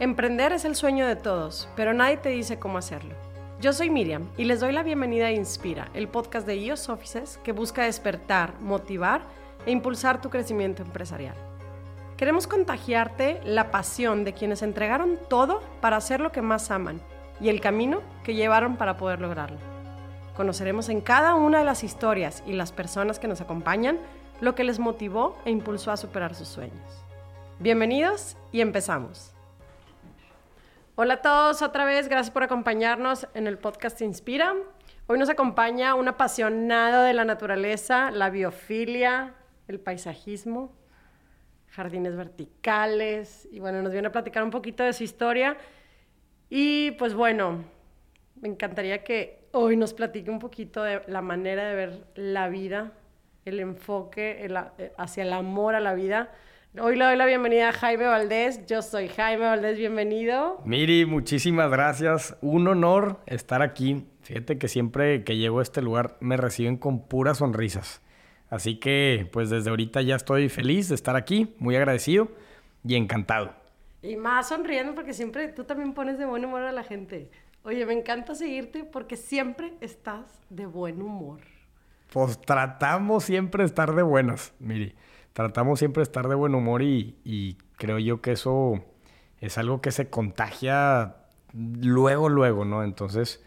Emprender es el sueño de todos, pero nadie te dice cómo hacerlo. Yo soy Miriam y les doy la bienvenida a Inspira, el podcast de IOS Offices que busca despertar, motivar e impulsar tu crecimiento empresarial. Queremos contagiarte la pasión de quienes entregaron todo para hacer lo que más aman y el camino que llevaron para poder lograrlo. Conoceremos en cada una de las historias y las personas que nos acompañan lo que les motivó e impulsó a superar sus sueños. Bienvenidos y empezamos. Hola a todos otra vez, gracias por acompañarnos en el podcast Inspira. Hoy nos acompaña un apasionado de la naturaleza, la biofilia, el paisajismo, jardines verticales y bueno, nos viene a platicar un poquito de su historia. Y pues bueno, me encantaría que hoy nos platique un poquito de la manera de ver la vida, el enfoque eh, hacia el amor a la vida Hoy le doy la bienvenida a Jaime Valdés. Yo soy Jaime Valdés, bienvenido. Miri, muchísimas gracias. Un honor estar aquí. Fíjate que siempre que llego a este lugar me reciben con puras sonrisas. Así que pues desde ahorita ya estoy feliz de estar aquí, muy agradecido y encantado. Y más sonriendo porque siempre tú también pones de buen humor a la gente. Oye, me encanta seguirte porque siempre estás de buen humor. Pues tratamos siempre de estar de buenas, Miri tratamos siempre de estar de buen humor y, creo yo que eso es algo que se contagia luego, luego, ¿no? Entonces,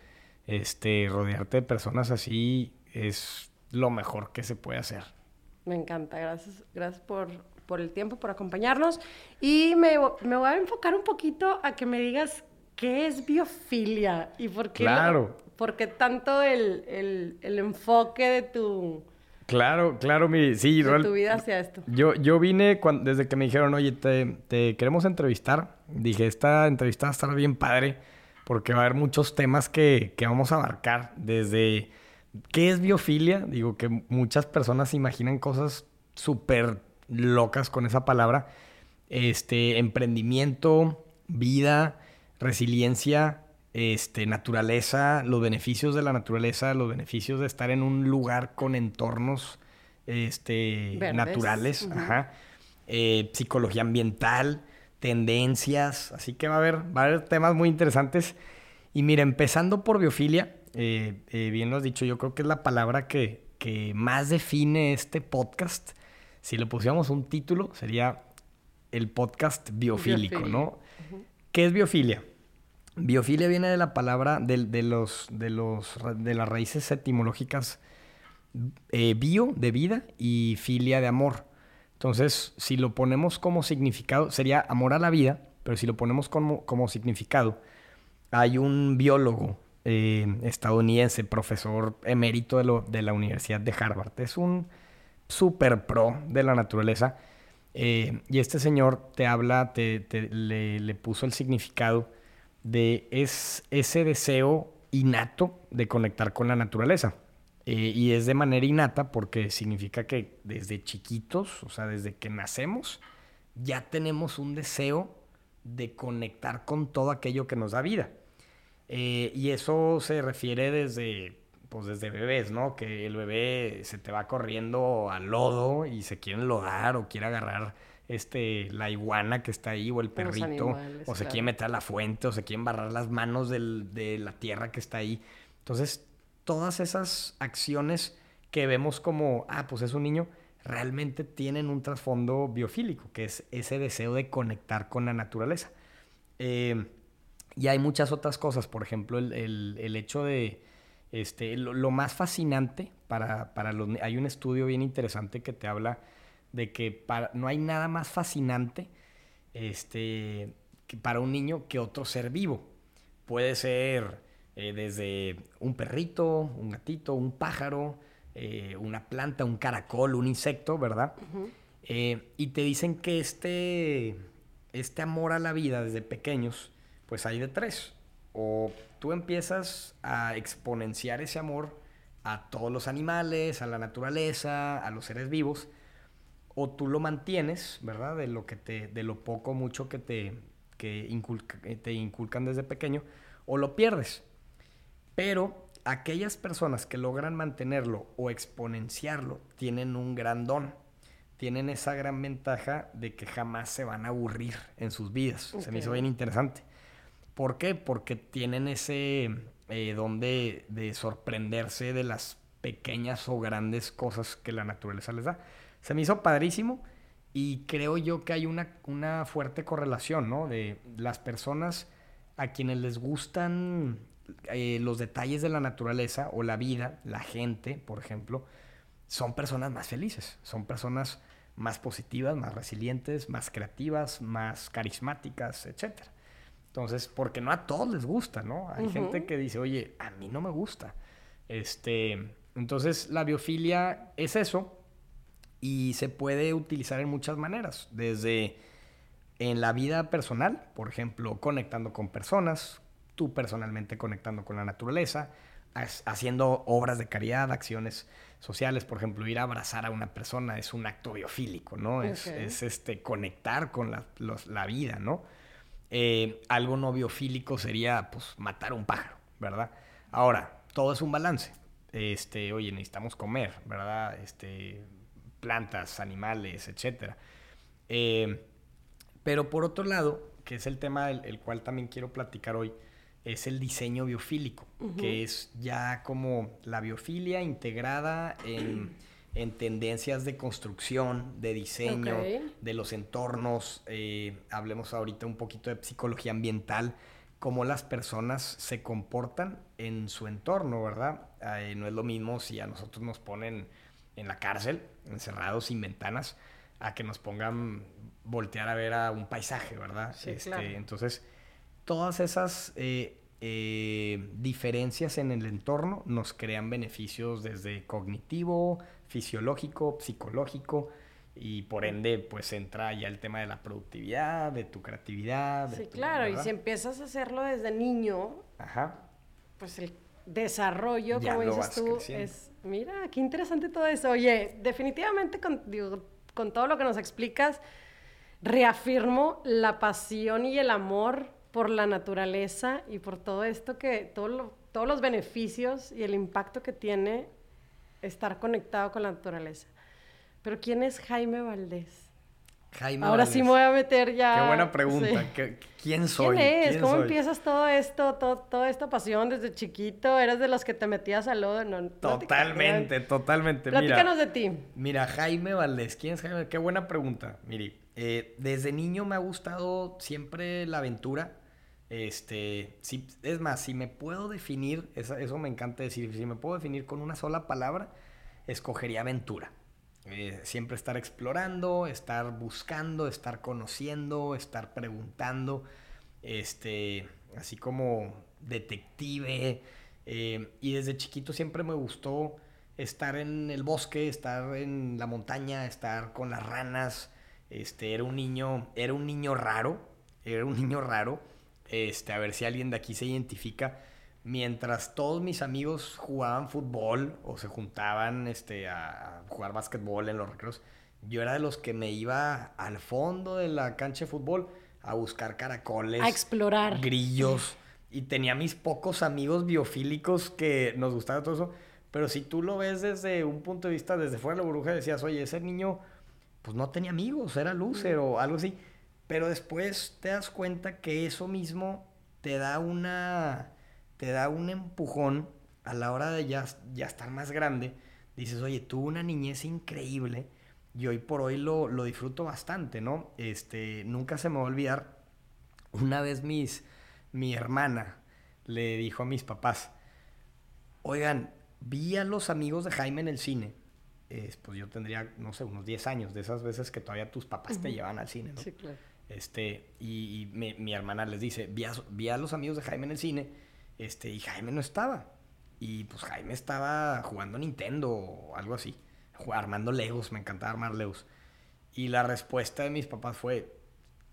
este, rodearte de personas así es lo mejor que se puede hacer. Me encanta, gracias, gracias por, por el tiempo, por acompañarnos. Y me, me, voy a enfocar un poquito a que me digas qué es biofilia y por qué, claro. por qué tanto el, el, el enfoque de tu, Claro, claro, mi, sí. De tu vida hacia esto. Yo, yo vine desde que me dijeron, oye, te, queremos entrevistar. Dije, esta entrevista va a estar bien padre porque va a haber muchos temas que, vamos a abarcar. Desde qué es biofilia. Digo que muchas personas imaginan cosas súper locas con esa palabra. Este, emprendimiento, vida, resiliencia, este, naturaleza, los beneficios de la naturaleza, los beneficios de estar en un lugar con entornos este, naturales, eh, psicología ambiental, tendencias, así que va a haber, va a haber temas muy interesantes. Y mira, empezando por biofilia, eh, eh, bien lo has dicho, yo creo que es la palabra que, más define este podcast. Si le pusiéramos un título, sería el podcast biofílico, ¿no? ¿Qué es biofilia? Biofilia viene de la palabra de, los, de, los, de las raíces etimológicas eh, bio de vida y filia de amor. Entonces, si lo ponemos como significado, sería amor a la vida, pero si lo ponemos como, como significado, hay un biólogo eh, estadounidense, profesor emérito de, la Universidad de Harvard. Es un super pro de la naturaleza. Eh, y este señor te habla, te, le puso el significado de es ese deseo innato de conectar con la naturaleza. Eh, y es de manera innata porque significa que desde chiquitos, o sea, desde que nacemos, ya tenemos un deseo de conectar con todo aquello que nos da vida. Eh, y eso se refiere desde, pues desde bebés, ¿no? Que el bebé se te va corriendo al lodo y se quiere enlodar o quiere agarrar este, la iguana que está ahí o el perrito, o se quiere meter a la fuente, o se quieren barrar las manos de la tierra que está ahí. Entonces, todas esas acciones que vemos como, ah, pues es un niño, realmente tienen un trasfondo biofílico, que es ese deseo de conectar con la naturaleza. Eh, y hay muchas otras cosas, por ejemplo, el, hecho de, este, lo, más fascinante para, para los... Hay un estudio bien interesante que te habla de que para, no hay nada más fascinante este, que para un niño que otro ser vivo. Puede ser eh, desde un perrito, un gatito, un pájaro, eh, una planta, un caracol, un insecto, ¿verdad? Eh, y te dicen que este, este amor a la vida desde pequeños, pues hay de tres. O tú empiezas a exponenciar ese amor a todos los animales, a la naturaleza, a los seres vivos, o tú lo mantienes, ¿verdad? De lo que te, de lo poco mucho que te, que eh, te inculcan desde pequeño, o lo pierdes. Pero aquellas personas que logran mantenerlo o exponenciarlo tienen un gran don. tienen esa gran ventaja de que jamás se van a aburrir en sus vidas. Se me hizo bien interesante. ¿Por qué? Porque tienen ese eh, don de, sorprenderse de las pequeñas o grandes cosas que la naturaleza les da. Se me hizo padrísimo y creo yo que hay una, una fuerte correlación, ¿no? De las personas a quienes les gustan eh, los detalles de la naturaleza o la vida, la gente, por ejemplo, son personas más felices, son personas más positivas, más resilientes, más creativas, más carismáticas, etc. Entonces, porque no a todos les gusta, ¿no? Hay gente que dice, oye, a mí no me gusta. Este, entonces, la biofilia es eso y se puede utilizar en muchas maneras, desde en la vida personal, por ejemplo, conectando con personas, tú personalmente conectando con la naturaleza, haciendo obras de caridad, acciones sociales, por ejemplo, ir a abrazar a una persona es un acto biofílico, ¿no? Es, este, conectar con la, la vida, ¿no? Eh, algo no biofílico sería, pues, matar un pájaro, ¿verdad? Ahora, todo es un balance. Este, oye, necesitamos comer, ¿verdad? Este, plantas, animales, etc. Eh, pero por otro lado, que es el tema del el cual también quiero platicar hoy, es el diseño biofílico, que es ya como la biofilia integrada en, tendencias de construcción, de diseño, de los entornos. Eh, hablemos ahorita un poquito de psicología ambiental, cómo las personas se comportan en su entorno, ¿verdad? Eh, no es lo mismo si a nosotros nos ponen en la cárcel, encerrados sin ventanas, a que nos pongan voltear a ver a un paisaje, ¿verdad? Este, entonces todas esas eh, eh, diferencias en el entorno nos crean beneficios desde cognitivo, fisiológico, psicológico y por ende pues entra ya el tema de la productividad, de tu creatividad. sí, claro, y si empiezas a hacerlo desde niño, pues el desarrollo, como dices tú, es, mira, qué interesante todo eso. Oye, definitivamente con, con todo lo que nos explicas, reafirmo la pasión y el amor por la naturaleza y por todo esto que, todo todos los beneficios y el impacto que tiene estar conectado con la naturaleza. Pero ¿quién es Jaime Valdés? Jaime Ahora sí me voy a meter ya. Qué buena pregunta. ¿Quién soy? ¿Quién es? ¿Cómo empiezas todo esto, todo, toda esta pasión desde chiquito? ¿Eres de los que te metías al lodo? No, totalmente, totalmente. Platícanos de ti. Mira, Jaime Valdés. ¿Quién es Jaime? Qué buena pregunta. Miri, eh, desde niño me ha gustado siempre la aventura. Este, si, es más, si me puedo definir, eso, eso, me encanta decir, si me puedo definir con una sola palabra, escogería aventura. Eh, siempre estar explorando, estar buscando, estar conociendo, estar preguntando, este, así como detective. Eh, y desde chiquito siempre me gustó estar en el bosque, estar en la montaña, estar con las ranas. Este, era un niño, era un niño raro, era un niño raro este, a ver si alguien de aquí se identifica. Mientras todos mis amigos jugaban fútbol o se juntaban este, a, jugar básquetbol en los recreos, yo era de los que me iba al fondo de la cancha de fútbol a buscar caracoles, a explorar, grillos, y tenía mis pocos amigos biofílicos que nos gustaba todo eso. Pero si tú lo ves desde un punto de vista, desde fuera de la burbuja, decías, oye, ese niño, pues no tenía amigos, era loser o algo así. Pero después te das cuenta que eso mismo te da una. Te da un empujón a la hora de ya, ya estar más grande. Dices, oye, tuve una niñez increíble y hoy por hoy lo, disfruto bastante, ¿no? Este, nunca se me va a olvidar. Una vez mis, mi hermana le dijo a mis papás, oigan, vi a los amigos de Jaime en el cine. pues yo tendría, no sé, unos 10 años, de esas veces que todavía tus papás te llevan al cine, ¿no? Sí, claro. Este, y, mi, hermana les dice, vi a, los amigos de Jaime en el cine, este, y Jaime no estaba. Y pues Jaime estaba jugando Nintendo o algo así, armando Legos, me encantaba armar Legos. Y la respuesta de mis papás fue,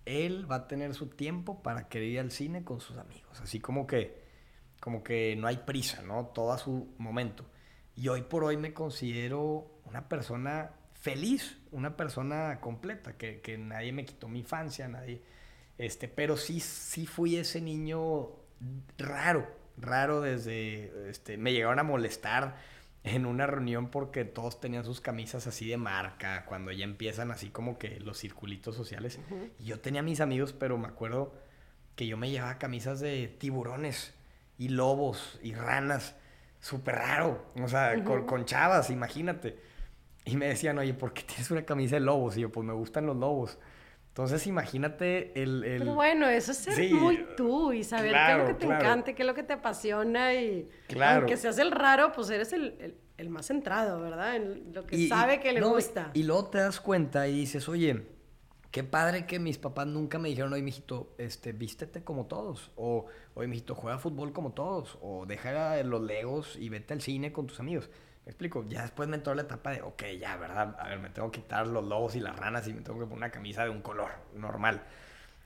él va a tener su tiempo para querer ir al cine con sus amigos. Así como que, como que no hay prisa, ¿no? Todo a su momento. Y hoy por hoy me considero una persona feliz, una persona completa, que, que, nadie me quitó mi infancia, nadie, este, pero sí, sí fui ese niño raro, raro desde, este, me llegaron a molestar en una reunión porque todos tenían sus camisas así de marca, cuando ya empiezan así como que los circulitos sociales. Y yo tenía mis amigos, pero me acuerdo que yo me llevaba camisas de tiburones y lobos y ranas. Súper raro. O sea, con, chavas, imagínate. Y me decían, oye, ¿por qué tienes una camisa de lobos? Y yo, pues me gustan los lobos. Entonces, imagínate el... Pero bueno, eso es ser muy tú y saber qué es lo que te encanta, qué es lo que te apasiona y... Claro. Aunque seas el raro, pues eres el, el, más centrado, ¿verdad? En lo que sabe que le gusta. Y luego te das cuenta y dices, oye, qué padre que mis papás nunca me dijeron, oye, mijito, este, vístete como todos. O, oye, mijito, juega fútbol como todos. O deja los legos y vete al cine con tus amigos explico? Ya después me entró la etapa de, ok, ya, ¿verdad? A ver, me tengo que quitar los lobos y las ranas y me tengo que poner una camisa de un color normal.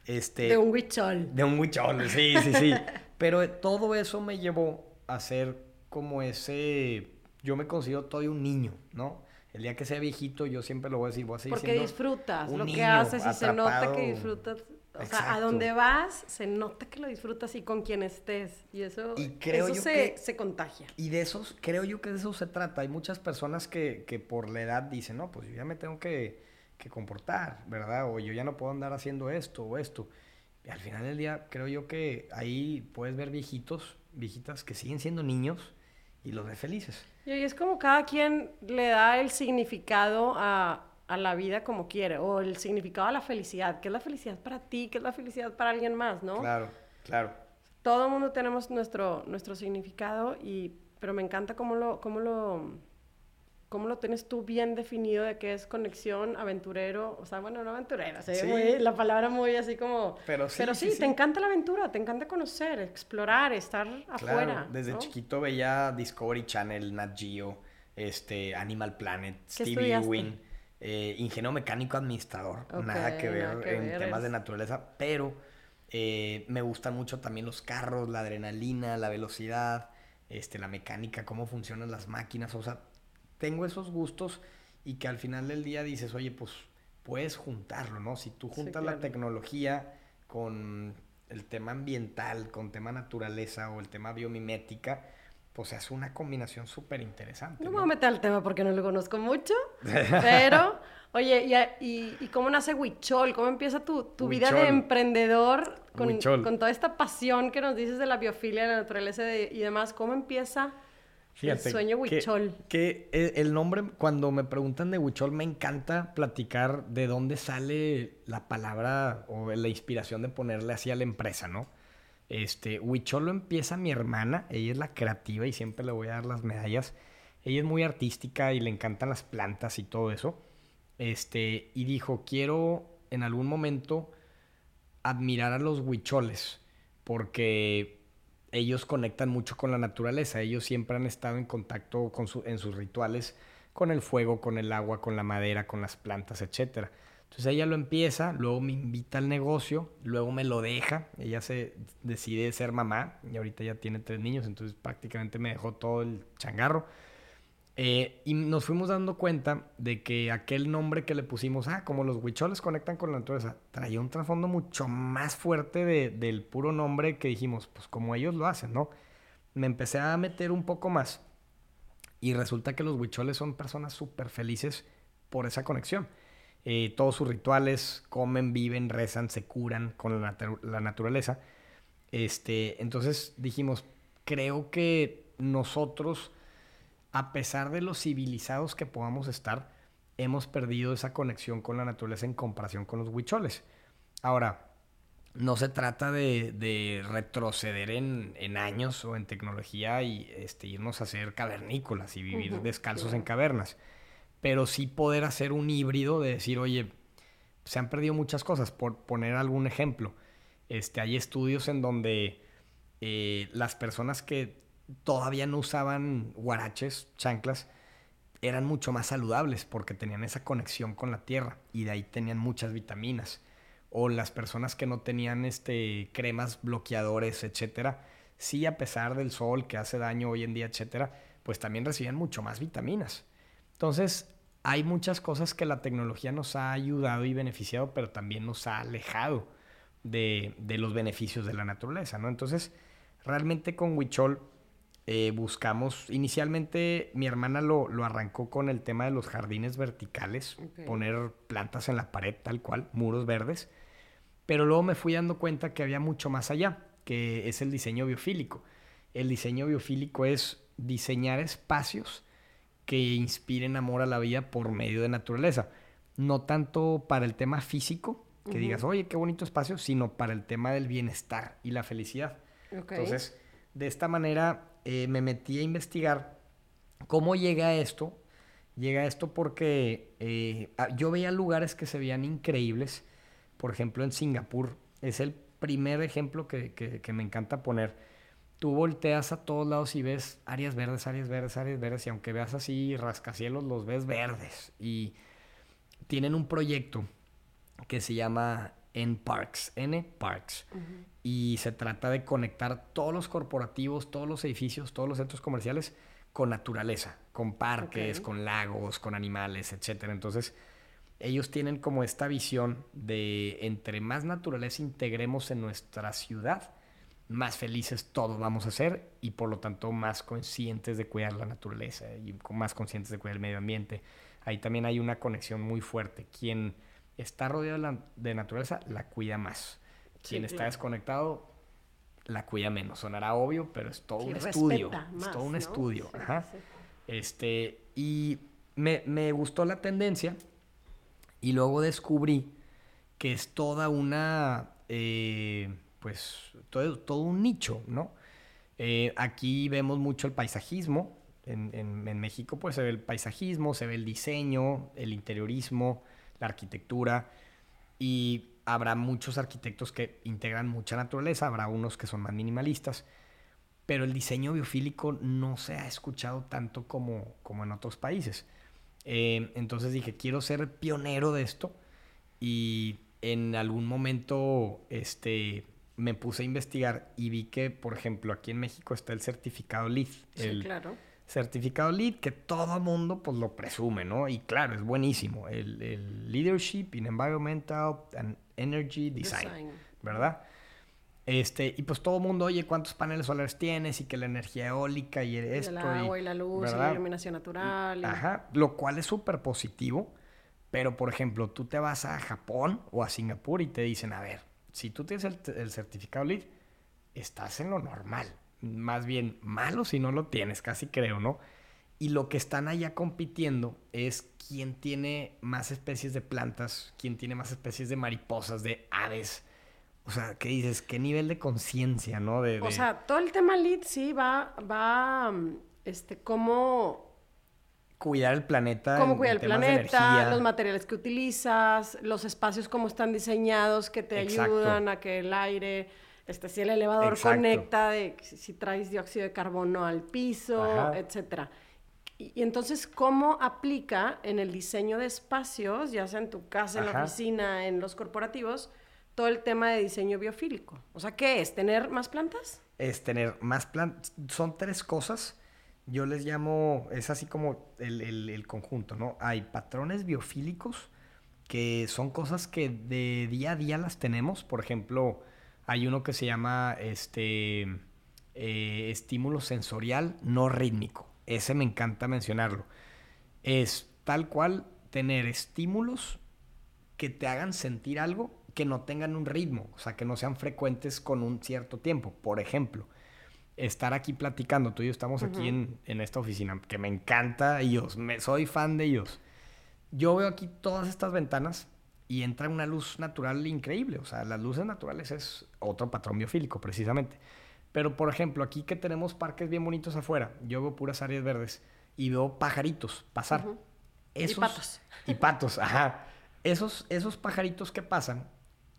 Este, de un huichol. De un huichol, sí, sí, sí. Pero todo eso me llevó a ser como ese... Yo me considero todavía un niño, ¿no? El día que sea viejito, yo siempre lo voy a decir, voy a seguir Porque disfrutas lo que haces y se nota que disfrutas o sea, a donde vas se nota que lo disfrutas y con quien estés. Y eso, eso se, se, contagia. Y de esos, creo yo que de eso se trata. Hay muchas personas que, que por la edad dicen, no, pues yo ya me tengo que, que, comportar, ¿verdad? O yo ya no puedo andar haciendo esto o esto. Y al final del día, creo yo que ahí puedes ver viejitos, viejitas que siguen siendo niños y los ve felices. Y es como cada quien le da el significado a a la vida como quiere, o el significado de la felicidad, qué es la felicidad para ti, qué es la felicidad para alguien más, ¿no? Claro, claro. Todo el mundo tenemos nuestro, nuestro significado, y, pero me encanta cómo lo, cómo lo, cómo lo tienes tú bien definido de qué es conexión, aventurero, o sea, bueno, no aventurero, la palabra muy así como... Pero sí, pero sí, te encanta la aventura, te encanta conocer, explorar, estar afuera. Desde chiquito veía Discovery Channel, Nat Geo, este, Animal Planet, Stevie Wynn eh, ingeniero mecánico administrador, nada que ver en temas de naturaleza, pero eh, me gustan mucho también los carros, la adrenalina, la velocidad, este, la mecánica, cómo funcionan las máquinas, o sea, tengo esos gustos y que al final del día dices, oye, pues puedes juntarlo, ¿no? Si tú juntas la tecnología con el tema ambiental, con tema naturaleza o el tema biomimética, pues es una combinación súper interesante. No, me voy a meter al tema porque no lo conozco mucho, pero, oye, ¿y, y, cómo nace Huichol? ¿Cómo empieza tu, tu vida de emprendedor con, con, toda esta pasión que nos dices de la biofilia, de la naturaleza y demás? ¿Cómo empieza el sueño Huichol? Que, que, el nombre, cuando me preguntan de Huichol, me encanta platicar de dónde sale la palabra o la inspiración de ponerle así a la empresa, ¿no? Este, Huichol empieza mi hermana, ella es la creativa y siempre le voy a dar las medallas. Ella es muy artística y le encantan las plantas y todo eso. Este, y dijo, quiero en algún momento admirar a los huicholes porque ellos conectan mucho con la naturaleza. Ellos siempre han estado en contacto con en sus rituales con el fuego, con el agua, con la madera, con las plantas, etcétera. Entonces ella lo empieza, luego me invita al negocio, luego me lo deja, ella se decide ser mamá y ahorita ya tiene tres niños, entonces prácticamente me dejó todo el changarro. Eh, y nos fuimos dando cuenta de que aquel nombre que le pusimos, ah, como los huicholes conectan con la naturaleza, traía un trasfondo mucho más fuerte del puro nombre que dijimos, pues como ellos lo hacen, ¿no? Me empecé a meter un poco más y resulta que los huicholes son personas súper felices por esa conexión. Eh, todos sus rituales, comen, viven, rezan, se curan con la, naturaleza. Este, entonces dijimos, creo que nosotros, a pesar de los civilizados que podamos estar, hemos perdido esa conexión con la naturaleza en comparación con los huicholes. Ahora, no se trata de, retroceder en, años o en tecnología y este, irnos a hacer cavernícolas y vivir descalzos en cavernas pero sí poder hacer un híbrido de decir, oye, se han perdido muchas cosas. Por poner algún ejemplo, este, hay estudios en donde eh, las personas que todavía no usaban guaraches, chanclas, eran mucho más saludables porque tenían esa conexión con la tierra y de ahí tenían muchas vitaminas. O las personas que no tenían este, cremas bloqueadores, etcétera, sí a pesar del sol que hace daño hoy en día, etcétera, pues también recibían mucho más vitaminas. Entonces, hay muchas cosas que la tecnología nos ha ayudado y beneficiado, pero también nos ha alejado de, los beneficios de la naturaleza, ¿no? Entonces, realmente con Huichol eh, buscamos, inicialmente mi hermana lo, lo, arrancó con el tema de los jardines verticales, poner plantas en la pared tal cual, muros verdes, pero luego me fui dando cuenta que había mucho más allá, que es el diseño biofílico. El diseño biofílico es diseñar espacios que inspiren amor a la vida por medio de naturaleza. No tanto para el tema físico, que digas, oye, qué bonito espacio, sino para el tema del bienestar y la felicidad. Entonces, de esta manera eh, me metí a investigar cómo llega esto. Llega esto porque eh, yo veía lugares que se veían increíbles. Por ejemplo, en Singapur. Es el primer ejemplo que, que, me encanta poner. Tú volteas a todos lados y ves áreas verdes, áreas verdes, áreas verdes. Y aunque veas así rascacielos, los ves verdes. Y tienen un proyecto que se llama N Parks, N Parks. Y se trata de conectar todos los corporativos, todos los edificios, todos los centros comerciales con naturaleza, con parques, con lagos, con animales, etc. Entonces, ellos tienen como esta visión de entre más naturaleza integremos en nuestra ciudad, más felices todos vamos a ser y por lo tanto más conscientes de cuidar la naturaleza y más conscientes de cuidar el medio ambiente. Ahí también hay una conexión muy fuerte. Quien está rodeado de, naturaleza la cuida más. Quien está desconectado la cuida menos. Sonará obvio, pero es todo un estudio. es todo un estudio. Este, y me, gustó la tendencia y luego descubrí que es toda una, eh, pues, todo, todo, un nicho, ¿no? Eh, aquí vemos mucho el paisajismo. En, en, México, pues, se ve el paisajismo, se ve el diseño, el interiorismo, la arquitectura y habrá muchos arquitectos que integran mucha naturaleza, habrá unos que son más minimalistas, pero el diseño biofílico no se ha escuchado tanto como, como en otros países. Eh, entonces dije, quiero ser pionero de esto y en algún momento este, me puse a investigar y vi que, por ejemplo, aquí en México está el certificado LEED. Sí, claro certificado LEED que todo mundo pues lo presume, ¿no? Y claro, es buenísimo. El, Leadership in Environmental and Energy Design, ¿verdad? Este, y pues todo el mundo, oye, ¿cuántos paneles solares tienes? Y que la energía eólica y esto. El agua y, la luz y la iluminación natural. Ajá, lo cual es súper positivo. Pero, por ejemplo, tú te vas a Japón o a Singapur y te dicen, a ver, si tú tienes el, el certificado LEED, estás en lo normal más bien malo si no lo tienes, casi creo, ¿no? Y lo que están allá compitiendo es quién tiene más especies de plantas, quién tiene más especies de mariposas, de aves. O sea, ¿qué dices? ¿Qué nivel de conciencia, no? De, O sea, todo el tema LEED sí va, va, este, cómo... Cuidar el planeta. Cómo cuidar el planeta, los materiales que utilizas, los espacios cómo están diseñados que te ayudan a que el aire este, si el elevador conecta, de, si traes dióxido de carbono al piso, etcétera. Y, entonces, ¿cómo aplica en el diseño de espacios, ya sea en tu casa, en la oficina, en los corporativos, todo el tema de diseño biofílico? O sea, ¿qué es? ¿Tener más plantas? Es tener más plantas. Son tres cosas. Yo les llamo, es así como el, el conjunto, ¿no? Hay patrones biofílicos, que son cosas que de día a día las tenemos. Por ejemplo, hay uno que se llama este, eh, estímulo sensorial no rítmico. Ese me encanta mencionarlo. Es tal cual tener estímulos que te hagan sentir algo que no tengan un ritmo, o sea, que no sean frecuentes con un cierto tiempo. Por ejemplo, estar aquí platicando, tú y yo estamos aquí en, esta oficina, que me encanta ellos, me, soy fan de ellos. Yo veo aquí todas estas ventanas y entra una luz natural increíble. O sea, las luces naturales es otro patrón biofílico, precisamente. Pero, por ejemplo, aquí que tenemos parques bien bonitos afuera, yo veo puras áreas verdes y veo pajaritos pasar. y patos. Y patos, ajá. Esos, esos pajaritos que pasan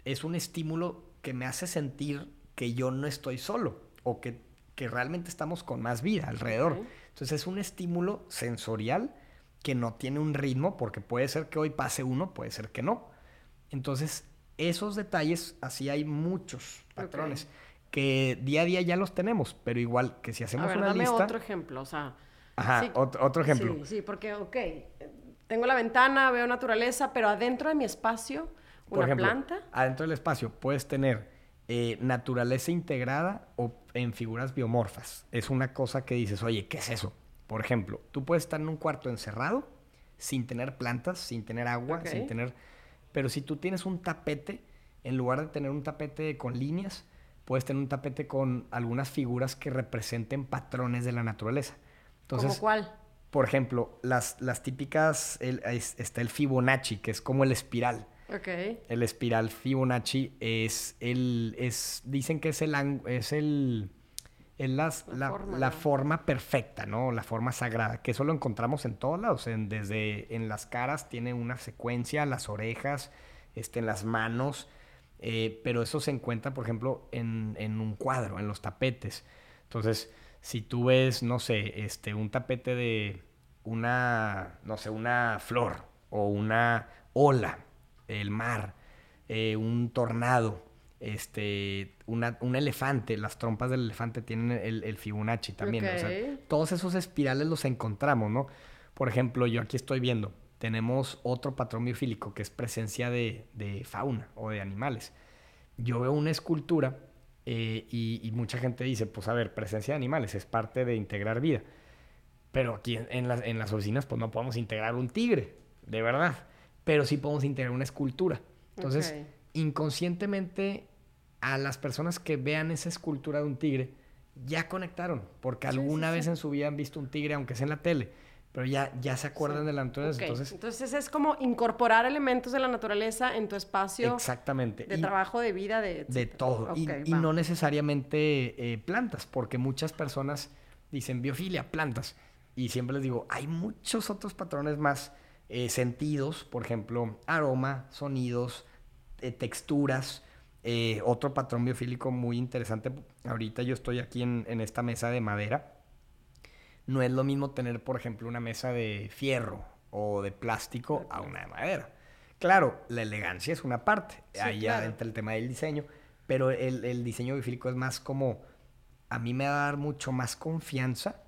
es un estímulo que me hace sentir que yo no estoy solo o que, que realmente estamos con más vida alrededor. Entonces es un estímulo sensorial que no tiene un ritmo porque puede ser que hoy pase uno, puede ser que no. Entonces, esos detalles, así hay muchos patrones que día a día ya los tenemos, pero igual que si hacemos a ver, una dame otro ejemplo, o sea... Ajá, otro, ejemplo. Sí, sí, porque, ok, tengo la ventana, veo naturaleza, pero adentro de mi espacio, una Por ejemplo, planta... Adentro del espacio puedes tener eh, naturaleza integrada o en figuras biomorfas. Es una cosa que dices, oye, ¿qué es eso? Por ejemplo, tú puedes estar en un cuarto encerrado sin tener plantas, sin tener agua, sin tener... Pero si tú tienes un tapete, en lugar de tener un tapete con líneas, puedes tener un tapete con algunas figuras que representen patrones de la naturaleza. Entonces, ¿Como cuál? por ejemplo, las, las típicas, el- es- está el Fibonacci, que es como el espiral. Ok. El espiral Fibonacci es el, es, dicen que es el, es el, es las- La la, forma, la ¿no? forma perfecta, ¿no? La forma sagrada, que eso lo encontramos en todos lados, en, desde en las caras tiene una secuencia, las orejas, este, en las manos, eh, pero eso se encuentra, por ejemplo, en, en un cuadro, en los tapetes. Entonces, si tú ves, no sé, este, un tapete de una, no sé, una flor o una ola, el mar, eh, un tornado, este, una- un elefante, las trompas del elefante tienen el, el Fibonacci también. o sea, Ok. todos esos espirales los encontramos, ¿no? Por ejemplo, yo aquí estoy viendo, tenemos otro patrón biofílico que es presencia de, de fauna o de animales. Yo veo una escultura eh, y, y mucha gente dice, pues a ver, presencia de animales es parte de integrar vida. Pero aquí en, en las, en las oficinas pues no podemos integrar un tigre, de verdad. Pero sí podemos integrar una escultura. Entonces, inconscientemente a las personas que vean esa escultura de un tigre, ya conectaron, porque Sí, alguna sí. vez en su vida han visto un tigre, aunque sea en la tele, pero ya, ya se acuerdan de la naturaleza. Entonces, Entonces es como incorporar elementos de la naturaleza en tu espacio exactamente. de Y- trabajo, de vida, de... todo. y, no necesariamente eh, plantas, porque muchas personas dicen biofilia, plantas. Y siempre les digo, hay muchos otros patrones más eh, sentidos, por ejemplo, aroma, sonidos, eh, texturas. Eh, otro patrón biofílico muy interesante. Ahorita yo estoy aquí en, en esta mesa de madera. No es lo mismo tener, por ejemplo, una mesa de fierro o de plástico a una de madera. Claro, la elegancia es una parte. Sí, Ahí claro. entra el tema del diseño. Pero el, el diseño biofílico es más como. A mí me va a dar mucho más confianza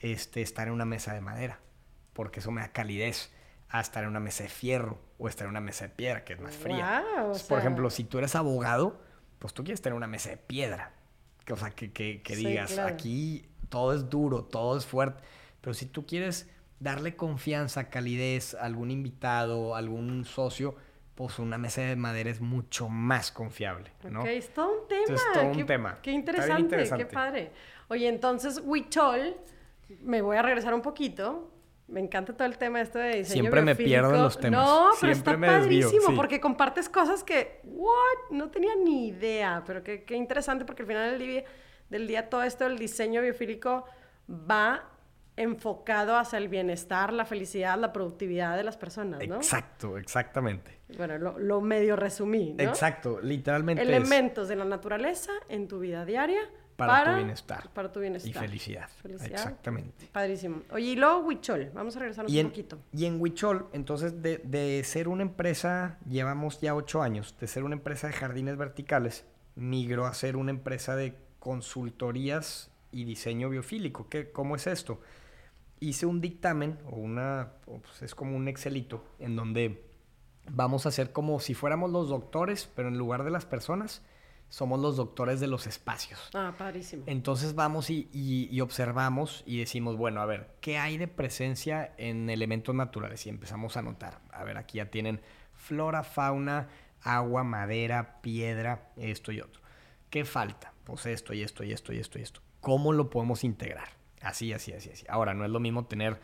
este, estar en una mesa de madera. Porque eso me da calidez. A estar en una mesa de fierro o estar en una mesa de piedra, que es más fría. Entonces, por sea- ejemplo, si tú eres abogado, pues tú quieres tener una mesa de piedra. Que, o sea, que, que, que Sí, digas, claro. aquí todo es duro, todo es fuerte. Pero si tú quieres darle confianza, calidez a algún invitado, algún socio, pues una mesa de madera es mucho más confiable, ¿no? Ok, es todo un tema. Entonces, todo un tema. Qué interesante, interesante. qué padre. Oye, entonces, Huichol, me voy a regresar un poquito. Me encanta todo el tema este de diseño Siempre me pierdo en los temas. No, pero Siempre está desvío, padrísimo sí. porque compartes cosas que, what, no tenía ni idea. Pero qué, qué interesante porque al final del día, del día todo esto del diseño biofílico va enfocado hacia el bienestar, la felicidad, la productividad de las personas, ¿no? Exacto, exactamente. Bueno, lo, lo medio resumí, ¿no? Exacto, literalmente es elementos de la naturaleza en tu vida diaria Para tu bienestar. Para tu bienestar. y felicidad. Felicidad. Exactamente. Padrísimo. Oye, y luego Huichol, vamos a regresarnos Y un poquito. y en Huichol, entonces, de, de ser una empresa, llevamos ya ocho años, de ser una empresa de jardines verticales, migró a ser una empresa de consultorías y diseño biofílico. ¿Qué, ¿Cómo es esto? Hice un dictamen, o una, pues es como un Excelito, en donde vamos a hacer como si fuéramos los doctores, pero en lugar de las personas, somos los doctores de los espacios. Ah, padrísimo. Entonces vamos y, y- y observamos y decimos, bueno, a ver, ¿qué hay de presencia en elementos naturales? Y empezamos a notar. A ver, aquí ya tienen flora, fauna, agua, madera, piedra, esto y otro. ¿Qué falta? Pues esto y esto y esto y esto y esto. ¿Cómo lo podemos integrar? Así, así, así, así. Ahora, no es lo mismo tener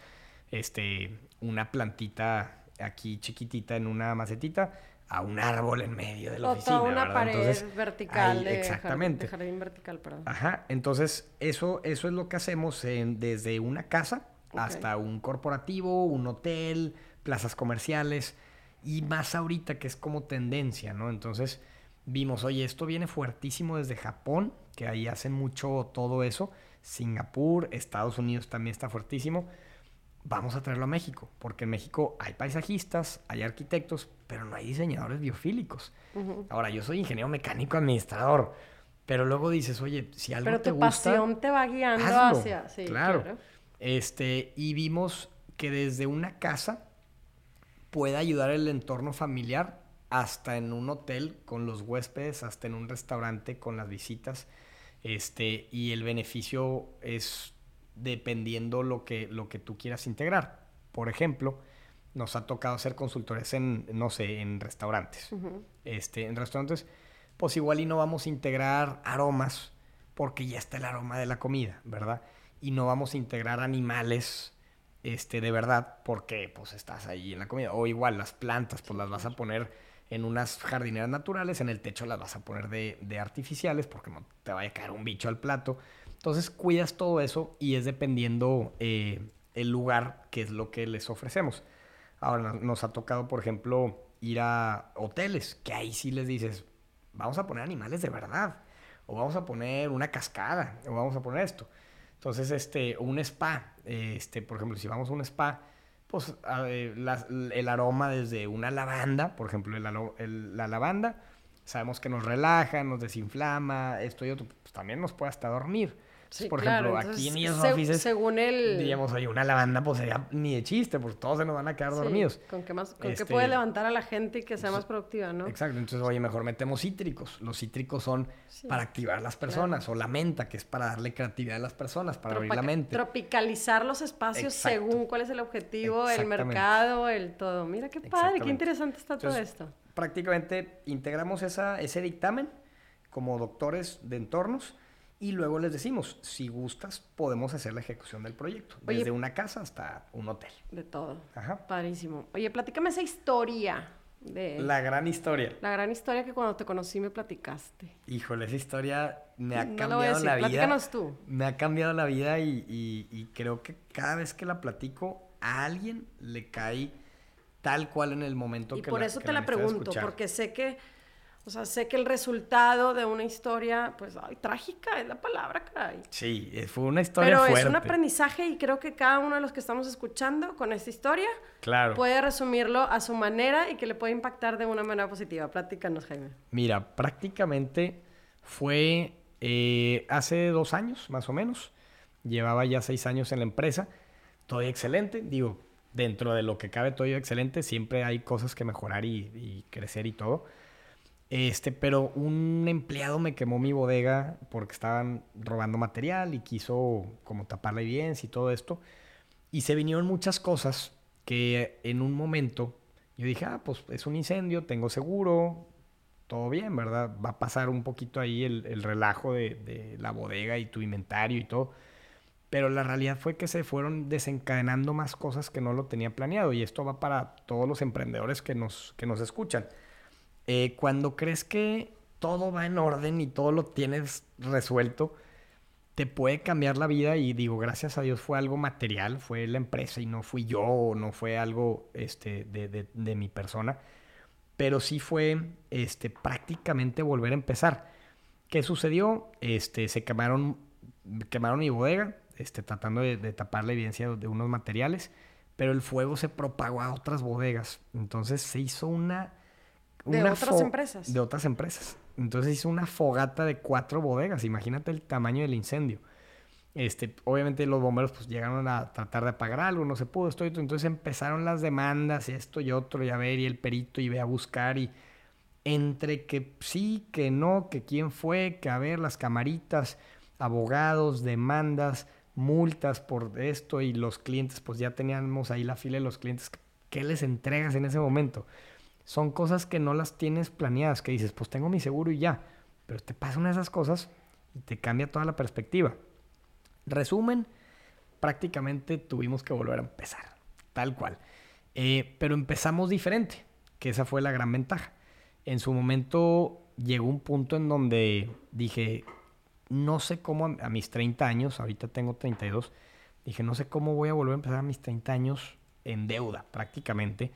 este, una plantita aquí chiquitita en una macetita a un árbol en medio de la o oficina. toda una ¿verdad? pared Entonces, vertical ahí- de, exactamente. Jardín, de jardín vertical, perdón. Ajá, entonces eso, eso es lo que hacemos en- desde una casa hasta un corporativo, un hotel, plazas comerciales y más ahorita que es como tendencia, ¿no? Entonces vimos, oye, esto viene fuertísimo desde Japón, que ahí hacen mucho todo eso, Singapur, Estados Unidos también está fuertísimo. Vamos a traerlo a México, porque en México hay paisajistas, hay arquitectos, pero no hay diseñadores biofílicos. Ahora, yo soy ingeniero mecánico administrador, pero luego dices, oye, si algo Pero te tu gusta, pasión te va guiando hazlo. hacia... Sí, claro. claro. Este, y vimos que desde una casa puede ayudar el entorno familiar hasta en un hotel con los huéspedes, hasta en un restaurante con las visitas. Este, y el beneficio es dependiendo lo que, lo que tú quieras integrar. Por ejemplo, nos ha tocado hacer consultores en, no sé, en restaurantes. este, en restaurantes, pues igual y no vamos a integrar aromas porque ya está el aroma de la comida, ¿verdad? Y no vamos a integrar animales este, de verdad porque pues estás ahí en la comida. O igual las plantas, pues las vas a poner en unas jardineras naturales, en el techo las vas a poner de, de artificiales porque no te vaya a caer un bicho al plato. Entonces cuidas todo eso y es dependiendo eh, el lugar que es lo que les ofrecemos. Ahora nos ha tocado, por ejemplo, ir a hoteles, que ahí sí les dices, vamos a poner animales de verdad, o vamos a poner una cascada, o vamos a poner esto. Entonces, este, un spa, este, por ejemplo, si vamos a un spa, pues el aroma desde una lavanda, por ejemplo, la lavanda, sabemos que nos relaja, nos desinflama, esto y otro, pues también nos puede hasta dormir. Sí, por claro. ejemplo, aquí en Entonces, EOS se- Offices, según el... digamos, oye, una lavanda, pues sería ni de chiste, pues todos se nos van a quedar Sí, dormidos. ¿Con qué, más, con qué Este, puede levantar a la gente y que sea más productiva, no? Exacto, entonces, oye, mejor metemos cítricos. Los cítricos son Sí. para activar las personas, o la menta, que es para darle creatividad a las personas, para abrir Tropa- la mente. Tropicalizar los espacios Exacto. según cuál es el objetivo, el mercado, el todo. Mira qué padre, qué interesante está todo Entonces, esto. Prácticamente integramos esa, ese dictamen como doctores de entornos y luego les decimos, si gustas, podemos hacer la ejecución del proyecto, Oye. desde una casa hasta un hotel. De todo. Ajá. Padrísimo. Oye, platícame esa historia de la, La gran historia. gran historia que cuando te conocí me platicaste. Híjole, esa historia me ha No cambiado lo voy a decir, la vida. platícanos tú. Me ha cambiado la vida y, y- y creo que cada vez que la platico a alguien le cae tal cual en el momento Y que por la, eso que te la necesita pregunto, porque sé que, o sea, sé que el resultado de una historia, pues, ay, trágica es la palabra, caray. Sí, eh, fue una historia Pero fuerte. es un aprendizaje y creo que cada uno de los que estamos escuchando con esta historia Claro. puede resumirlo a su manera y que le puede impactar de una manera positiva. Platícanos, Jaime. Mira, prácticamente fue eh, hace dos años, más o menos. Llevaba ya seis años en la empresa. Todo excelente. Digo, dentro de lo que cabe todo excelente. Siempre hay cosas que mejorar y, y crecer y todo. Este, pero un empleado me quemó mi bodega porque estaban robando material y quiso como tapar la evidencia y todo esto. Y se vinieron muchas cosas que en un momento yo dije, ah, pues es un incendio, tengo seguro, todo bien, ¿verdad? Va a pasar un poquito ahí el, el relajo de, de la bodega y tu inventario y todo. Pero la realidad fue que se fueron desencadenando más cosas que no lo tenía planeado. Y esto va para todos los emprendedores que nos, que nos escuchan. Eh, cuando crees que todo va en orden y todo lo tienes resuelto, te puede cambiar la vida y digo, gracias a Dios fue algo material, fue la empresa y no fui yo, o no fue algo este, de, mi persona, pero sí fue este, prácticamente volver a empezar. ¿Qué sucedió? Este, se quemaron, quemaron mi bodega, este, tratando de, de tapar la evidencia de unos materiales, pero el fuego se propagó a otras bodegas. Entonces se hizo una... ¿De una otras empresas? De otras empresas. Entonces hizo una fogata de cuatro bodegas. Imagínate el tamaño del incendio. Este, obviamente los bomberos pues llegaron a tratar de apagar algo, no se pudo, esto y otro. Entonces empezaron las demandas, esto y otro, y a ver, y el perito, y ve a buscar, y entre que sí, que no, que quién fue, que a ver, las camaritas, abogados, demandas, multas por esto, y los clientes, pues ya teníamos ahí la fila de los clientes. ¿Qué les entregas en ese momento? Son cosas que no las tienes planeadas, que dices, pues tengo mi seguro y ya. Pero te pasan una de esas cosas y te cambia toda la perspectiva. Resumen, prácticamente tuvimos que volver a empezar, tal cual. Eh, pero empezamos diferente, que esa fue la gran ventaja. En su momento llegó un punto en donde dije, no sé cómo a mis 30 años, ahorita tengo 32, dije, no sé cómo voy a volver a empezar a mis 30 años en deuda prácticamente.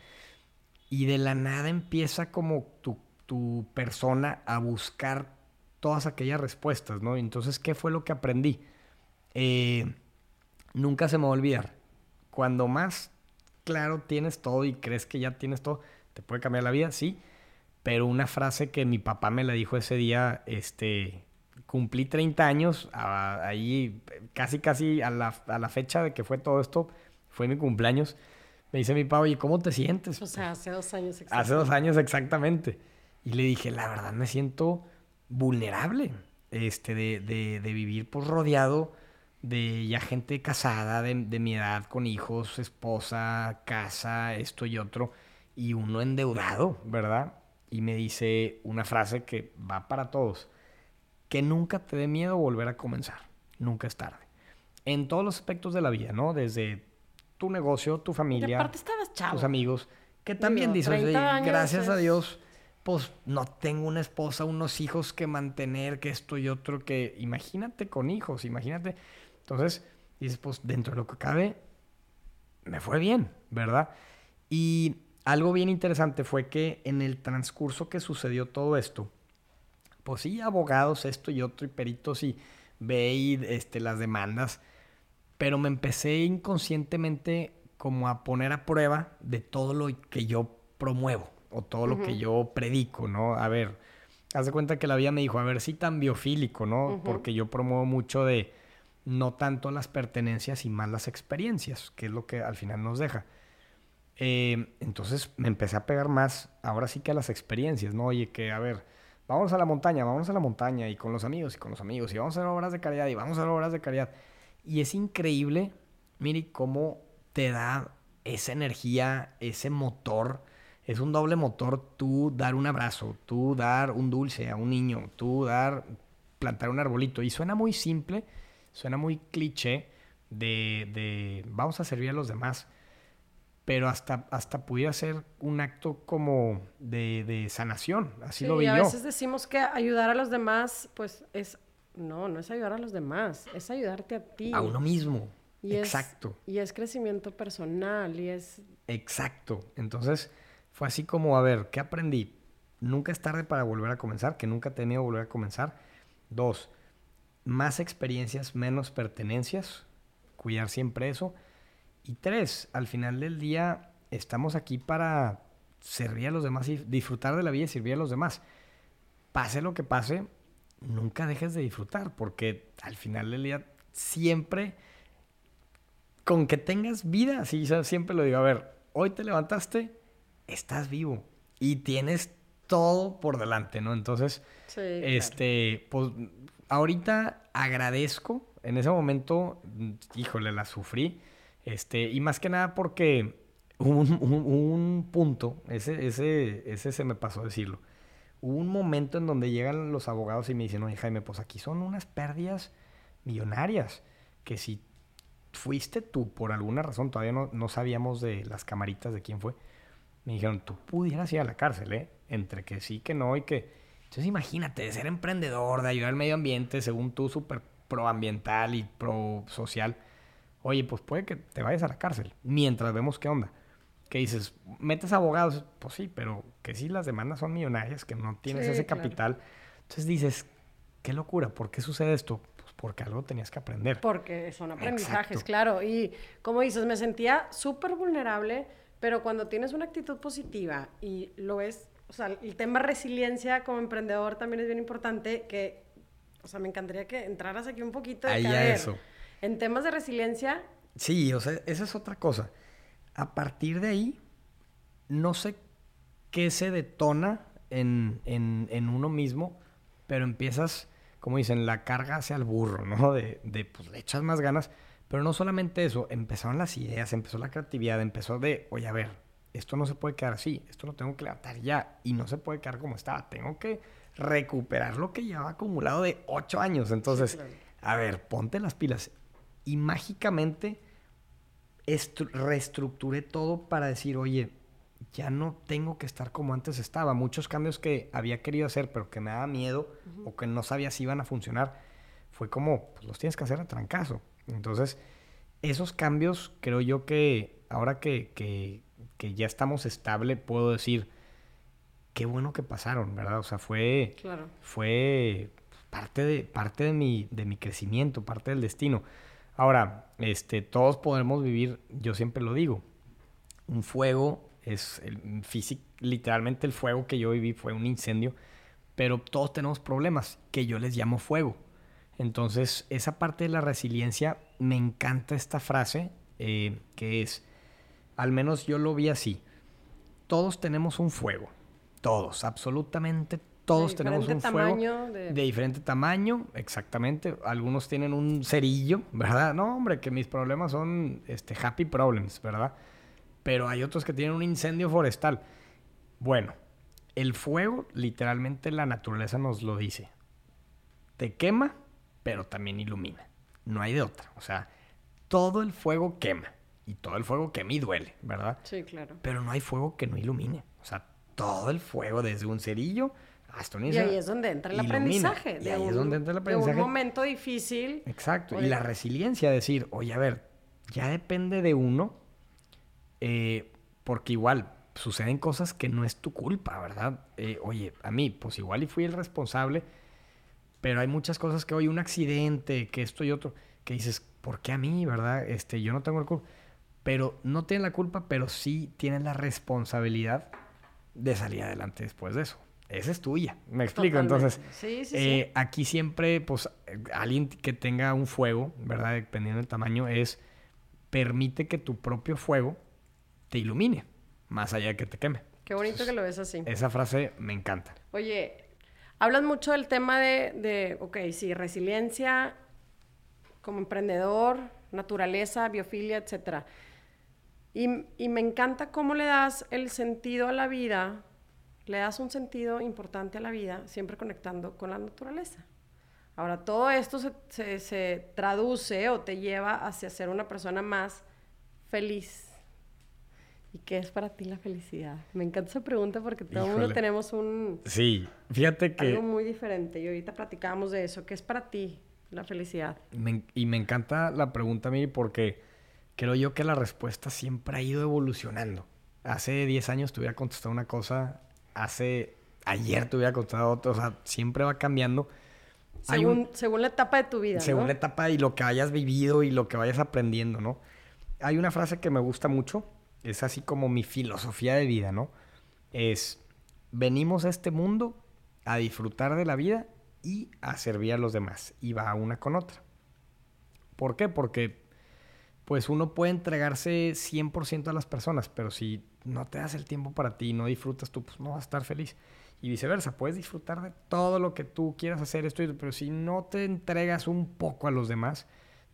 Y de la nada empieza como tu, tu persona a buscar todas aquellas respuestas, ¿no? Entonces, ¿qué fue lo que aprendí? Eh, nunca se me va a olvidar. Cuando más claro tienes todo y crees que ya tienes todo, te puede cambiar la vida, sí. Pero una frase que mi papá me la dijo ese día, este, cumplí 30 años, ahí casi casi a la, a la fecha de que fue todo esto, fue mi cumpleaños. Me dice mi papá, oye, ¿cómo te sientes? O sea, hace dos años exactamente. Hace dos años exactamente. Y le dije, la verdad me siento vulnerable este, de, de, de vivir pues, rodeado de ya gente casada de, de, mi edad, con hijos, esposa, casa, esto y otro, y uno endeudado, ¿verdad? Y me dice una frase que va para todos, que nunca te dé miedo volver a comenzar, nunca es tarde. En todos los aspectos de la vida, ¿no? Desde tu negocio, tu familia, tus amigos, que también dices, gracias a Dios, pues no tengo una esposa, unos hijos que mantener, que esto y otro, que imagínate con hijos, imagínate entonces, dices, pues dentro de lo que cabe, me fue bien, ¿verdad? Y algo bien interesante fue que en el transcurso que sucedió todo esto, pues sí, abogados, esto y otro, y peritos, y ve este, las demandas, pero me empecé inconscientemente como a poner a prueba de todo lo que yo promuevo o todo lo que yo predico, ¿no? A ver, haz de cuenta que la vida me dijo, a ver, sí tan biofílico, ¿no? Porque yo promuevo mucho de no tanto las pertenencias y más las experiencias, que es lo que al final nos deja. Eh, entonces me empecé a pegar más, ahora sí que a las experiencias, ¿no? Oye, que a ver, vamos a la montaña, vamos a la montaña y con los amigos y con los amigos y vamos a hacer obras de caridad y vamos a hacer obras de caridad. Y es increíble, mire, cómo te da esa energía, ese motor. Es un doble motor tú dar un abrazo, tú dar un dulce a un niño, tú dar, plantar un arbolito. Y suena muy simple, Suena muy cliché de, de vamos a servir a los demás, pero hasta, hasta pudiera ser un acto como de, de sanación, así lo vi yo. a veces decimos que ayudar a los demás, pues es, no, no es ayudar a los demás, es ayudarte a ti. A uno mismo. Exacto. y es crecimiento personal y es... Exacto. Entonces fue así como, a ver, ¿qué aprendí? Nunca es tarde para volver a comenzar, que nunca he tenido que volver a comenzar. Dos, más experiencias, menos pertenencias, cuidar siempre eso. Y tres, al final del día estamos aquí para servir a los demás y disfrutar de la vida y servir a los demás. Pase lo que pase, nunca dejes de disfrutar, porque al final del día siempre, con que tengas vida, así siempre lo digo, a ver, hoy te levantaste, estás vivo y tienes todo por delante, ¿no? Entonces, este, pues ahorita agradezco. En ese momento, híjole, la sufrí. Este, y más que nada porque hubo un, punto, ese, ese, ese se me pasó decirlo. Un momento en donde llegan los abogados y me dicen, oye Jaime, pues aquí son unas pérdidas millonarias. Que si fuiste tú por alguna razón, todavía no, no sabíamos de las camaritas de quién fue. Me dijeron, tú pudieras ir a la cárcel, ¿eh? Entre que sí, que no y que entonces imagínate, de ser emprendedor, de ayudar al medio ambiente, según tú, súper proambiental y pro social. Oye, pues puede que te vayas a la cárcel mientras vemos qué onda. Que dices, metes abogados, pues sí, pero que sí las demandas son millonarias, que no tienes ese capital. Entonces dices, qué locura, ¿por qué sucede esto? Pues porque algo tenías que aprender. Porque son aprendizajes, claro. Y como dices, me sentía súper vulnerable, pero cuando tienes una actitud positiva y lo ves o sea, el tema resiliencia como emprendedor también es bien importante, que, o sea, me encantaría que entraras aquí un poquito de Ahí a eso. En temas de resiliencia. Sí, o sea, esa es otra cosa. A partir de ahí, no sé qué se detona en, en, en uno mismo, pero empiezas, como dicen, la carga hacia el burro, ¿no? De, de, pues le echas más ganas. Pero no solamente eso, empezaron las ideas, empezó la creatividad, empezó de, oye, a ver, esto no se puede quedar así, esto lo tengo que levantar ya y no se puede quedar como estaba, tengo que recuperar lo que lleva acumulado de ocho años. Entonces, a ver, ponte las pilas. Y mágicamente reestructuré todo para decir, oye, ya no tengo que estar como antes estaba. Muchos cambios que había querido hacer, pero que me daba miedo o que no sabía si iban a funcionar, fue como, pues los tienes que hacer a trancazo. Entonces, esos cambios creo yo que ahora que, que, que ya estamos estable, puedo decir, qué bueno que pasaron, ¿verdad? O sea, fue, fue parte, de, parte de, mi, de mi crecimiento, parte del destino. Ahora, este, todos podemos vivir, yo siempre lo digo, un fuego es el, literalmente el fuego que yo viví fue un incendio, pero todos tenemos problemas que yo les llamo fuego. Entonces, esa parte de la resiliencia, me encanta esta frase eh, que es, al menos yo lo vi así. Todos tenemos un fuego. Todos, absolutamente todos tenemos un fuego de... de... diferente tamaño, exactamente. Algunos tienen un cerillo, ¿verdad? No, hombre, que mis problemas son este, happy problems, ¿verdad? Pero hay otros que tienen un incendio forestal. Bueno, el fuego, literalmente la naturaleza nos lo dice. Te quema, pero también ilumina. No hay de otra. O sea, todo el fuego quema. Y todo el fuego quema y duele, ¿verdad? Sí, claro. Pero no hay fuego que no ilumine. O sea, todo el fuego, desde un cerillo y ahí es donde entra el aprendizaje. Y ahí es donde entra el aprendizaje. De un momento difícil. Exacto. Y la resiliencia, decir, oye, a ver, ya depende de uno, eh, porque igual suceden cosas que no es tu culpa, ¿verdad? Eh, oye, a mí, pues igual y fui el responsable, pero hay muchas cosas que, hoy un accidente, que esto y otro, que dices, ¿por qué a mí, verdad? Este, yo no tengo la culpa. Pero no tienen la culpa, pero sí tienen la responsabilidad de salir adelante después de eso esa es tuya. Me explico. Entonces, eh, aquí siempre, pues, alguien que tenga un fuego, ¿verdad? Dependiendo del tamaño, es permite que tu propio fuego te ilumine, más allá de que te queme. Qué bonito que lo ves así. Esa frase me encanta. Oye, hablas mucho del tema de, de ok, sí, resiliencia como emprendedor, naturaleza, biofilia, etc. Y, y me encanta cómo le das el sentido a la vida le das un sentido importante a la vida, siempre conectando con la naturaleza. Ahora, todo esto se, traduce o te lleva hacia ser una persona más feliz. ¿Y qué es para ti la felicidad? Me encanta esa pregunta porque todo el mundo tenemos un... Sí, fíjate que... Algo muy diferente. Y ahorita platicábamos de eso. ¿Qué es para ti la felicidad? y me encanta la pregunta, Miri, porque creo yo que la respuesta siempre ha ido evolucionando. Hace 10 años te hubiera contestado una cosa hace ayer te hubiera contado otro, o sea, siempre va cambiando. Según, según la etapa de tu vida. Según la etapa y lo que hayas vivido y lo que vayas aprendiendo, ¿no? Hay una frase que me gusta mucho, es así como mi filosofía de vida, ¿no? Es, venimos a este mundo a disfrutar de la vida y a servir a los demás. Y va una con otra. ¿Por qué? Porque pues uno puede entregarse 100% a las personas, pero si no te das el tiempo para ti, no disfrutas tú, pues no vas a estar feliz. Y viceversa, puedes disfrutar de todo lo que tú quieras hacer, esto, pero si no te entregas un poco a los demás,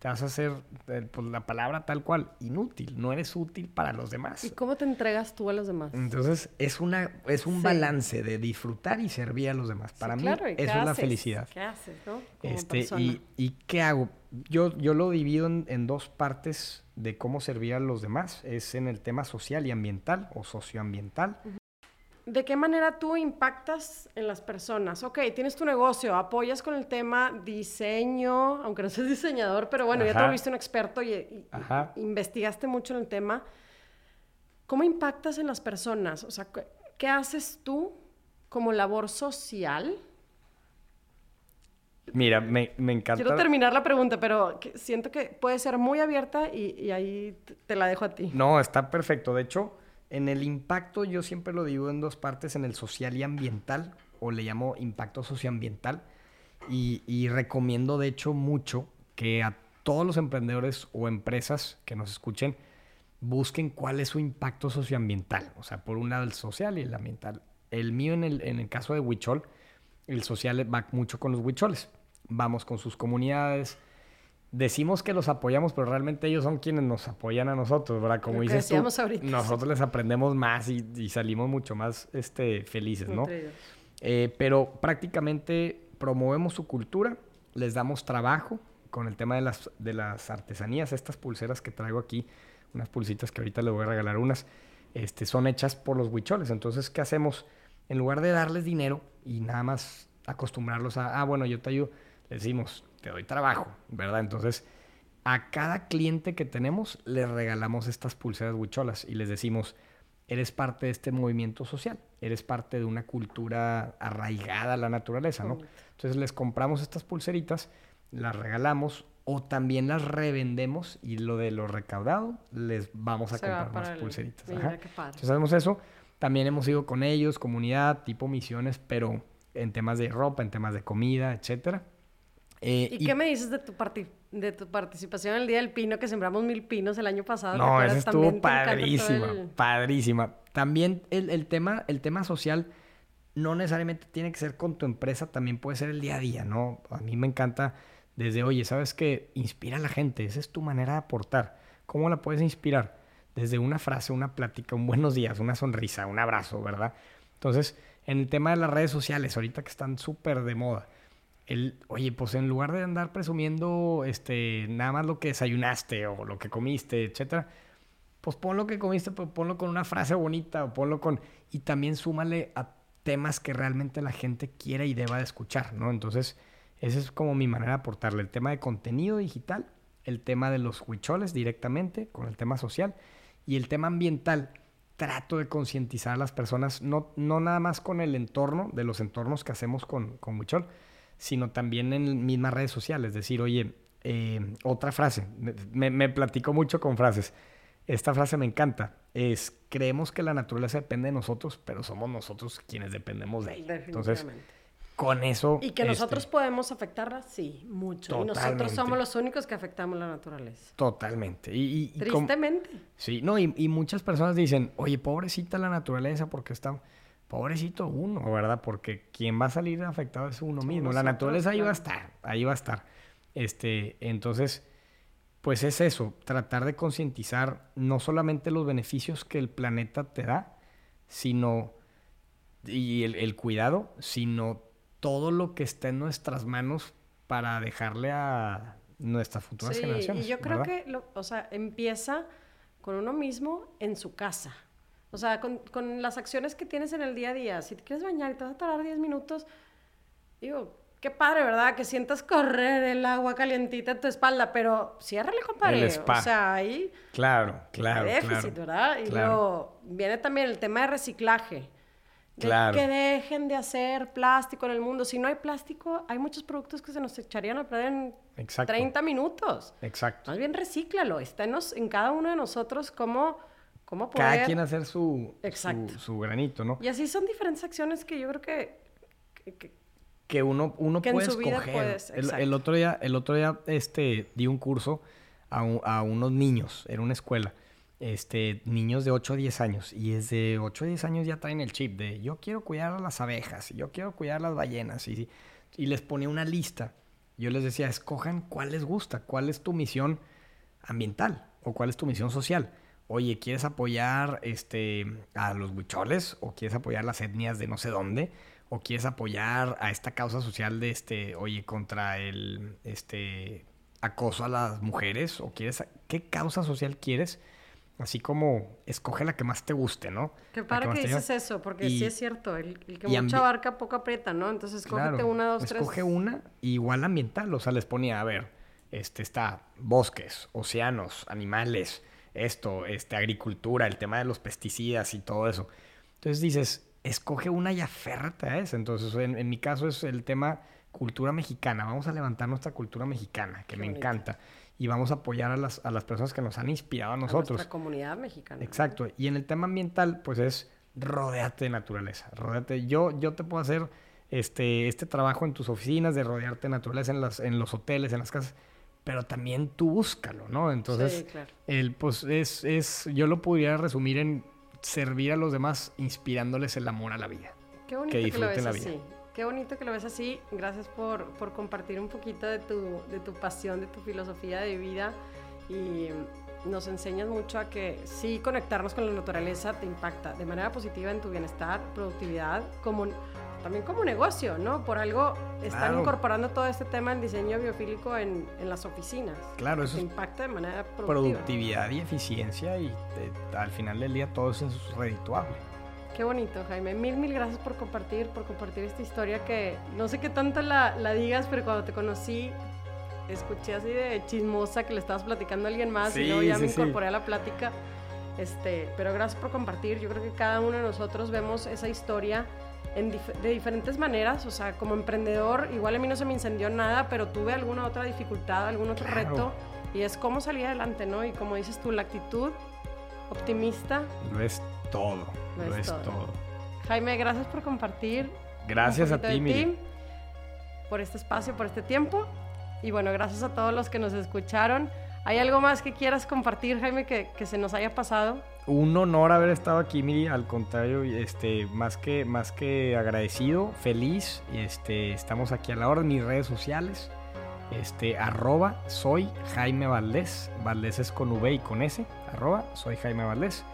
te vas a hacer, eh, pues la palabra tal cual, inútil. No eres útil para los demás. ¿Y cómo te entregas tú a los demás? Entonces, es, una, es un balance de disfrutar y servir a los demás. Para mí, eso es la felicidad. ¿Qué haces, no? este, y, y, qué hago? Yo, yo lo divido en, en, dos partes de cómo servir a los demás. Es en el tema social y ambiental o socioambiental. ¿De qué manera tú impactas en las personas? Ok, tienes tu negocio, apoyas con el tema diseño, aunque no seas diseñador, pero bueno, ya te volviste un experto y, investigaste mucho en el tema. ¿Cómo impactas en las personas? O sea, ¿qué haces tú como labor social? Mira, me, encanta. Quiero terminar la pregunta, pero siento que puede ser muy abierta y, y ahí te la dejo a ti. No, está perfecto. De hecho, en el impacto yo siempre lo digo en dos partes, en el social y ambiental, o le llamo impacto socioambiental. Y, y recomiendo de hecho mucho que a todos los emprendedores o empresas que nos escuchen busquen cuál es su impacto socioambiental. O sea, por un lado el social y el ambiental. El mío en el, en el caso de Huichol, el social va mucho con los huicholes. Vamos con sus comunidades, decimos que los apoyamos, pero realmente ellos son quienes nos apoyan a nosotros, ¿verdad? Como dices tú, nosotros les aprendemos más y, salimos mucho más este, felices, ¿no? Eh, pero prácticamente promovemos su cultura, les damos trabajo con el tema de las, de las artesanías, estas pulseras que traigo aquí, unas pulsitas que ahorita les voy a regalar unas, este, son hechas por los huicholes. Entonces, ¿qué hacemos? En lugar de darles dinero y nada más acostumbrarlos a, ah, bueno, yo te ayudo, les decimos, te doy trabajo, ¿verdad? Entonces, a cada cliente que tenemos le regalamos estas pulseras huicholas y les decimos, eres parte de este movimiento social, eres parte de una cultura arraigada a la naturaleza, ¿no? Entonces les compramos estas pulseritas, las regalamos o también las revendemos y lo de lo recaudado les vamos a comprar más pulseritas. Entonces hacemos eso. También hemos ido con ellos, comunidad, tipo misiones, pero en temas de ropa, en temas de comida, etcétera. Eh, ¿Y, qué me dices de tu, de tu participación en el Día del Pino, que sembramos mil pinos el año pasado? No, eso estuvo padrísima, padrísima. También el, el, tema, el tema social no necesariamente tiene que ser con tu empresa, también puede ser el día a día, ¿no? A mí me encanta desde, oye, ¿sabes qué? Inspira a la gente, esa es tu manera de aportar. ¿Cómo la puedes inspirar? Desde una frase, una plática, un buenos días, una sonrisa, un abrazo, ¿verdad? Entonces, en el tema de las redes sociales, ahorita que están súper de moda, el, oye, pues en lugar de andar presumiendo este, nada más lo que desayunaste o lo que comiste, etcétera, pues pon lo que comiste, pues ponlo con una frase bonita o ponlo con... Y también súmale a temas que realmente la gente quiera y deba de escuchar, ¿no? Entonces, esa es como mi manera de aportarle el tema de contenido digital, el tema de los huicholes directamente, con el tema social, y el tema ambiental. Trato de concientizar a las personas, no, no nada más con el entorno, de los entornos que hacemos con, con sino también en mismas redes sociales. Decir, oye, eh, otra frase, me, me platico mucho con frases. Esta frase me encanta. Es, creemos que la naturaleza depende de nosotros, pero somos nosotros quienes dependemos de ella. Entonces, con eso... Y que nosotros este, podemos afectarla, sí, mucho. Y nosotros somos los únicos que afectamos la naturaleza. Totalmente. Y, Tristemente. sí, no, y, y, muchas personas dicen, oye, pobrecita la naturaleza porque está pobrecito uno, ¿verdad? Porque quien va a salir afectado es uno mismo. la naturaleza ahí va a estar, ahí va a estar. Este, entonces, pues es eso, tratar de concientizar no solamente los beneficios que el planeta te da, sino, y el, cuidado, sino todo lo que está en nuestras manos para dejarle a nuestras futuras generaciones. Y yo creo que, o sea, empieza con uno mismo en su casa. O sea, con, con, las acciones que tienes en el día a día. Si te quieres bañar y te vas a tardar 10 minutos, digo, qué padre, ¿verdad? Que sientas correr el agua calientita en tu espalda, pero ciérrale, compadre. El spa. O sea, ahí... Claro, claro, hay déficit, ¿verdad? Y luego viene también el tema de reciclaje. Claro. Que dejen de hacer plástico en el mundo. Si no hay plástico, hay muchos productos que se nos echarían a perder en 30 minutos. Exacto. Más bien recíclalo. Está en, en cada uno de nosotros cómo cómo Cada quien hacer su, su, granito, ¿no? Y así son diferentes acciones que yo creo que... que, uno, uno puede escoger. el, otro día, el otro día este, di un curso a, a, unos niños, en una escuela. Este, niños de 8 a 10 años. Y desde 8 a 10 años ya traen el chip de yo quiero cuidar a las abejas, yo quiero cuidar a las ballenas. Y, y les ponía una lista. Yo les decía, escojan cuál les gusta, cuál es tu misión ambiental o cuál es tu misión social oye, ¿quieres apoyar este, a los huicholes? ¿O quieres apoyar las etnias de no sé dónde? ¿O quieres apoyar a esta causa social de este, oye, contra el este, acoso a las mujeres? ¿O quieres, qué causa social quieres? Así como escoge la que más te guste, ¿no? Qué padre que, dices eso, porque sí es cierto, el, que mucha barca poco aprieta, ¿no? Entonces escógete una, dos, tres. Escoge una, igual ambiental, o sea, les ponía, a ver, este está bosques, océanos, animales, esto, este, agricultura, el tema de los pesticidas y todo eso. Entonces dices, escoge una y aférrate a esa. Entonces, en, mi caso es el tema cultura mexicana. Vamos a levantar nuestra cultura mexicana, que me encanta. Y vamos a apoyar a las, a las personas que nos han inspirado a nosotros. A nuestra comunidad mexicana. Exacto. Y en el tema ambiental, pues es rodearte de naturaleza. Rodeate. Yo, yo te puedo hacer este, este trabajo en tus oficinas de rodearte de naturaleza en, las, en los hoteles, en las casas pero también tú búscalo, ¿no? Entonces, el, pues es, es, yo lo podría resumir en servir a los demás inspirándoles el amor a la vida. Qué bonito que, lo ves así. Qué bonito que lo ves así. Gracias por, por compartir un poquito de tu, de tu pasión, de tu filosofía de vida y nos enseñas mucho a que sí conectarnos con la naturaleza te impacta de manera positiva en tu bienestar, productividad, como también como negocio, ¿no? Por algo están incorporando todo este tema del diseño biofílico en, en las oficinas. Claro, eso impacta de manera productiva. Productividad y eficiencia y al final del día todo eso es redituable. Qué bonito, Jaime. Mil, mil gracias por compartir, por compartir esta historia que no sé qué tanto la, la digas, pero cuando te conocí escuché así de chismosa que le estabas platicando a alguien más y luego ya me incorporé a la plática. Este, pero gracias por compartir. Yo creo que cada uno de nosotros vemos esa historia de diferentes maneras, o sea, como emprendedor, igual a mí no se me incendió nada, pero tuve alguna otra dificultad, algún otro reto, y es cómo salir adelante, ¿no? Y como dices tú, la actitud optimista. Lo es todo, lo, es, todo. Jaime, gracias por compartir. Gracias a ti, Por este espacio, por este tiempo. Y bueno, gracias a todos los que nos escucharon. ¿Hay algo más que quieras compartir, Jaime, que, que se nos haya pasado? Un honor haber estado aquí, Miri. Al contrario, este, más que, más que agradecido, feliz. Este, estamos aquí a la hora de mis redes sociales. Este, arroba soy Jaime Valdés. Valdés es con V y con S. Arroba soy Jaime Valdés.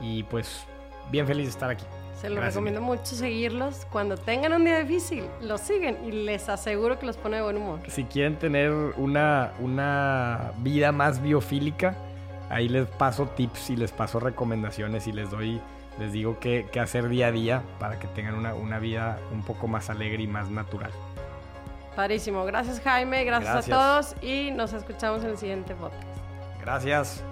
Y pues, bien feliz de estar aquí. Se los recomiendo mucho seguirlos. Cuando tengan un día difícil, los siguen y les aseguro que los pone de buen humor. Si quieren tener una, una vida más biofílica, ahí les paso tips y les paso recomendaciones y les doy, les digo qué, qué hacer día a día para que tengan una, una, vida un poco más alegre y más natural. Padrísimo. Gracias Jaime, gracias, gracias. a todos y nos escuchamos en el siguiente podcast. Gracias.